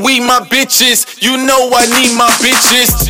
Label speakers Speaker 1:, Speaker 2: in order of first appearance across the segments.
Speaker 1: weed, my bitches. You know I need my bitches.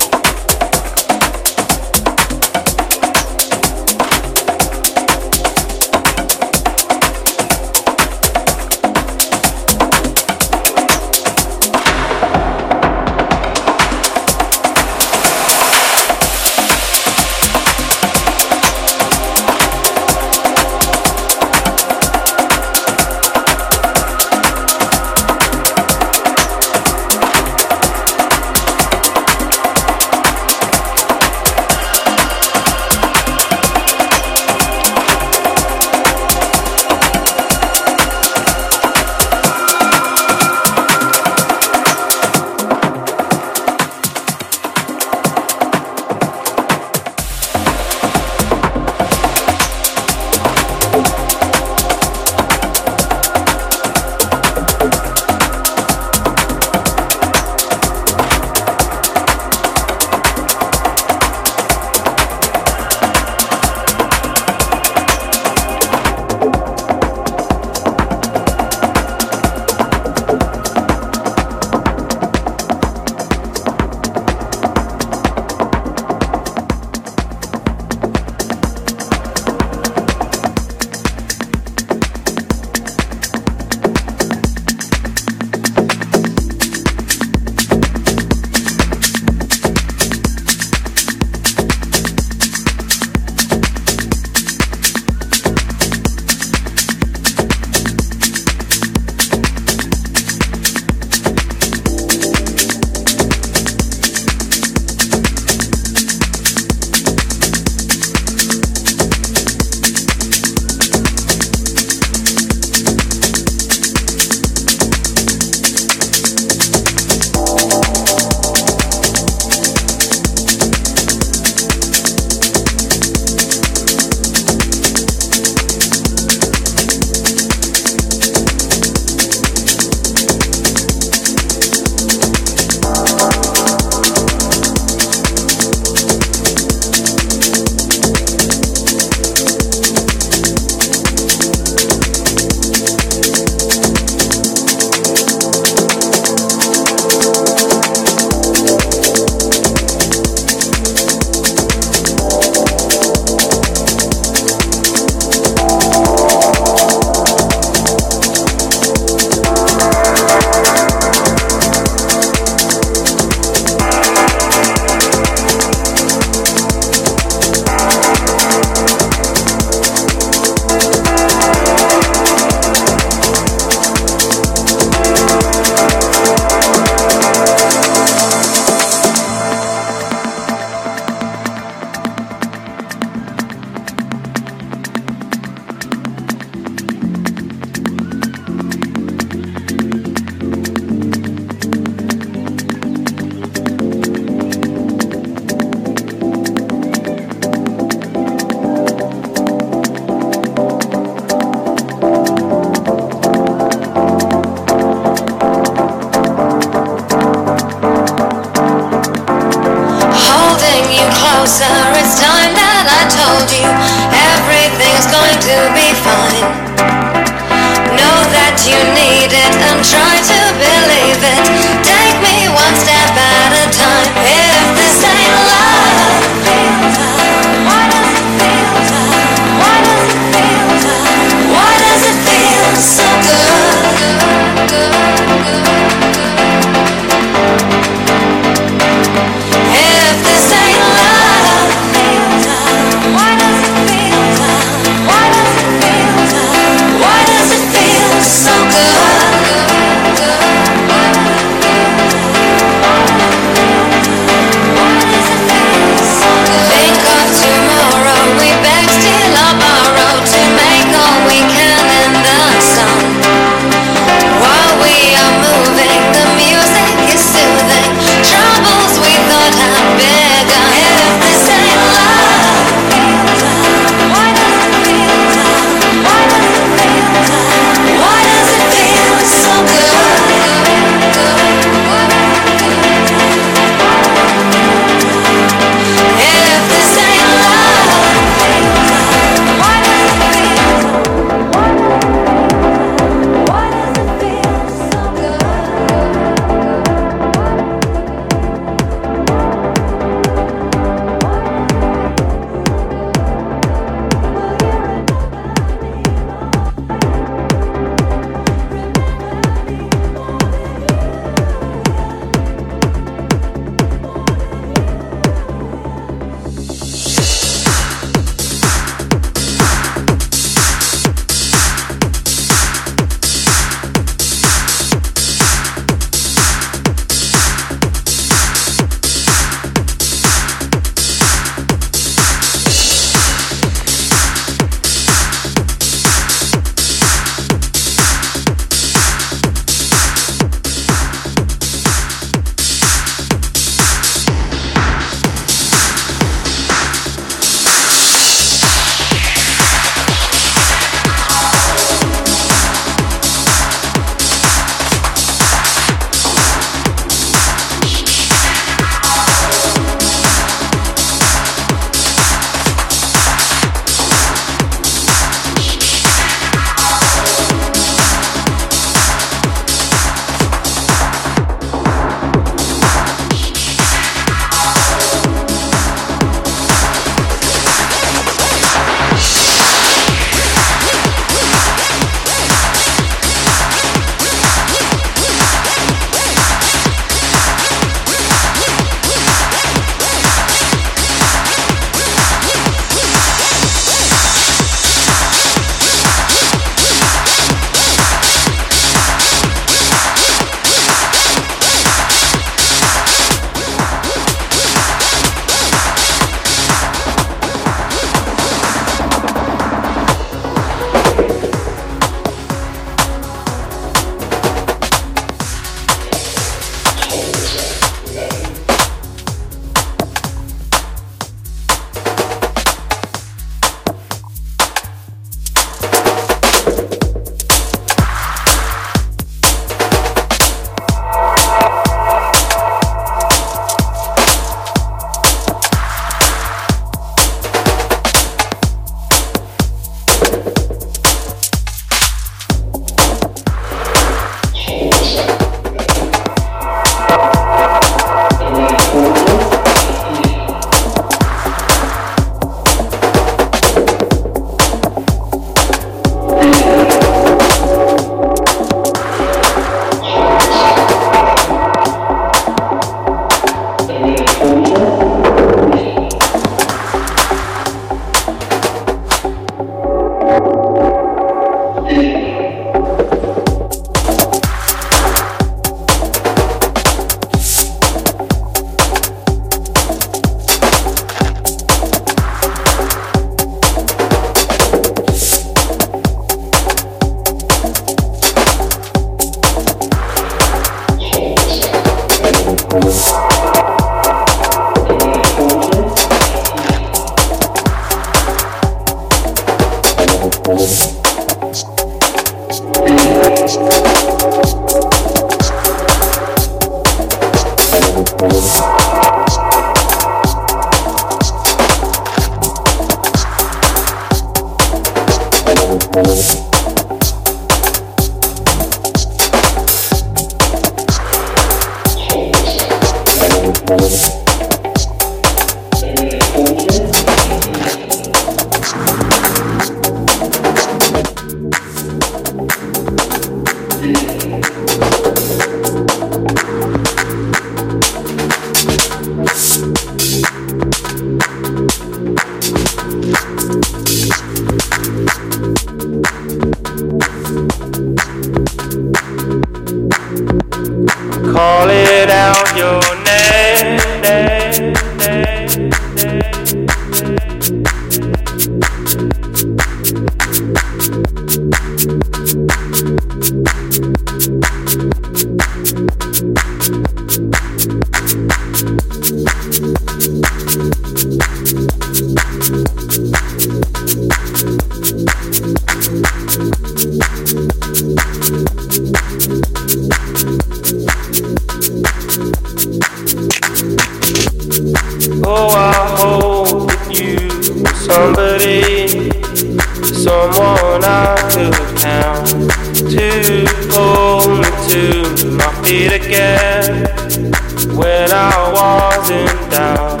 Speaker 2: counting
Speaker 3: down.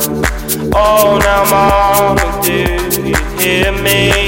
Speaker 3: Oh, now, Mama, do you hear me?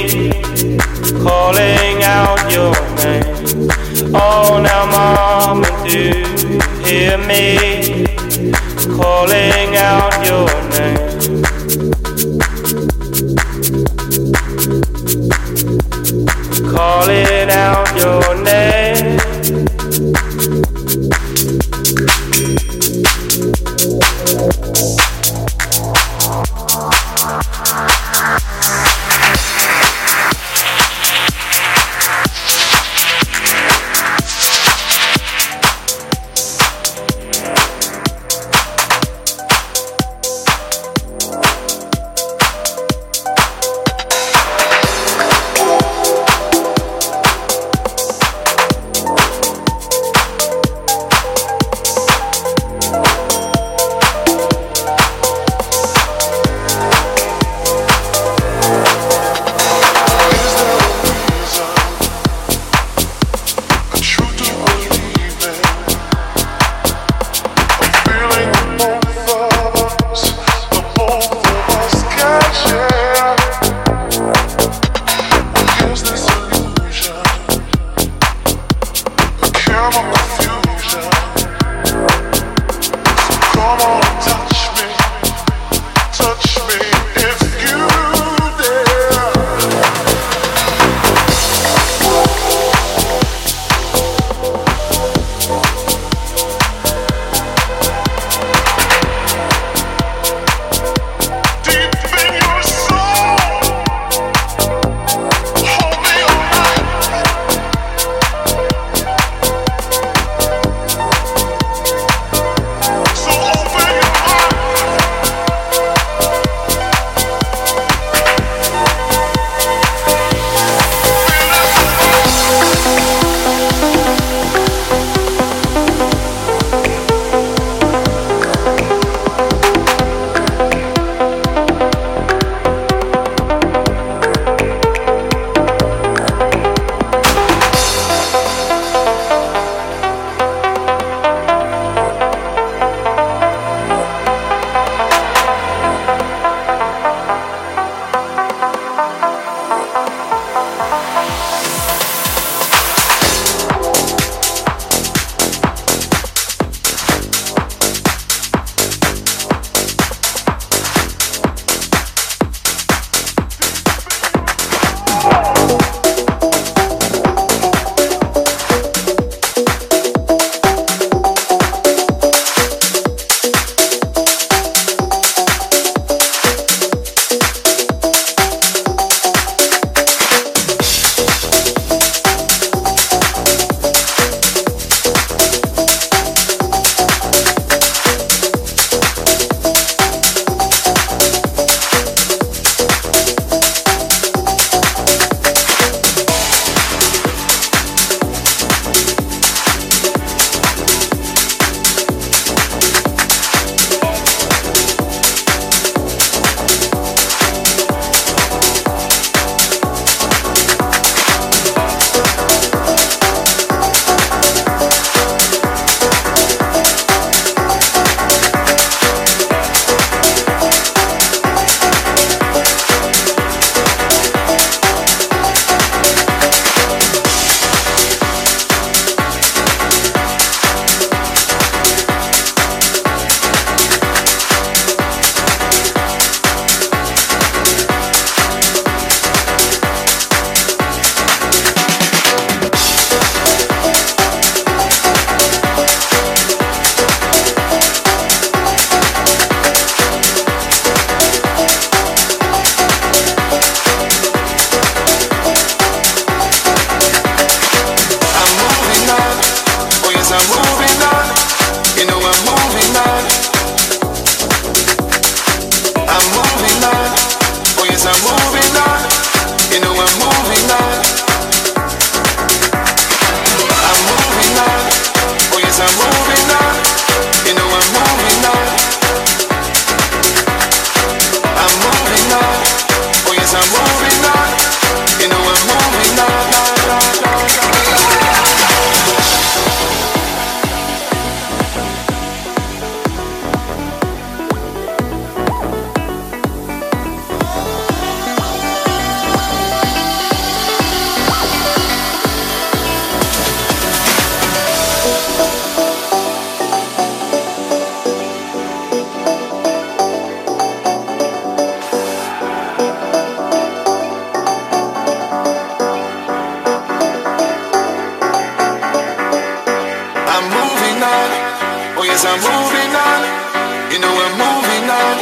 Speaker 4: Oh, yes, I'm moving on. You know I'm moving on.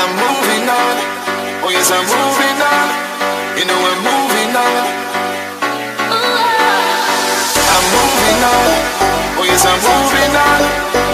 Speaker 4: I'm moving on. Oh yes, I'm moving on. You know I'm moving on. I'm moving on. Oh yes, I'm moving on.